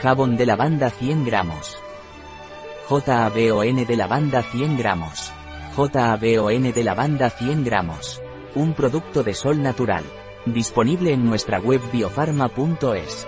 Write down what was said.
Jabón de lavanda 100 gramos. JABON de lavanda 100 gramos. JABON de lavanda 100 gramos. Un producto de sol natural. Disponible en nuestra web biofarma.es.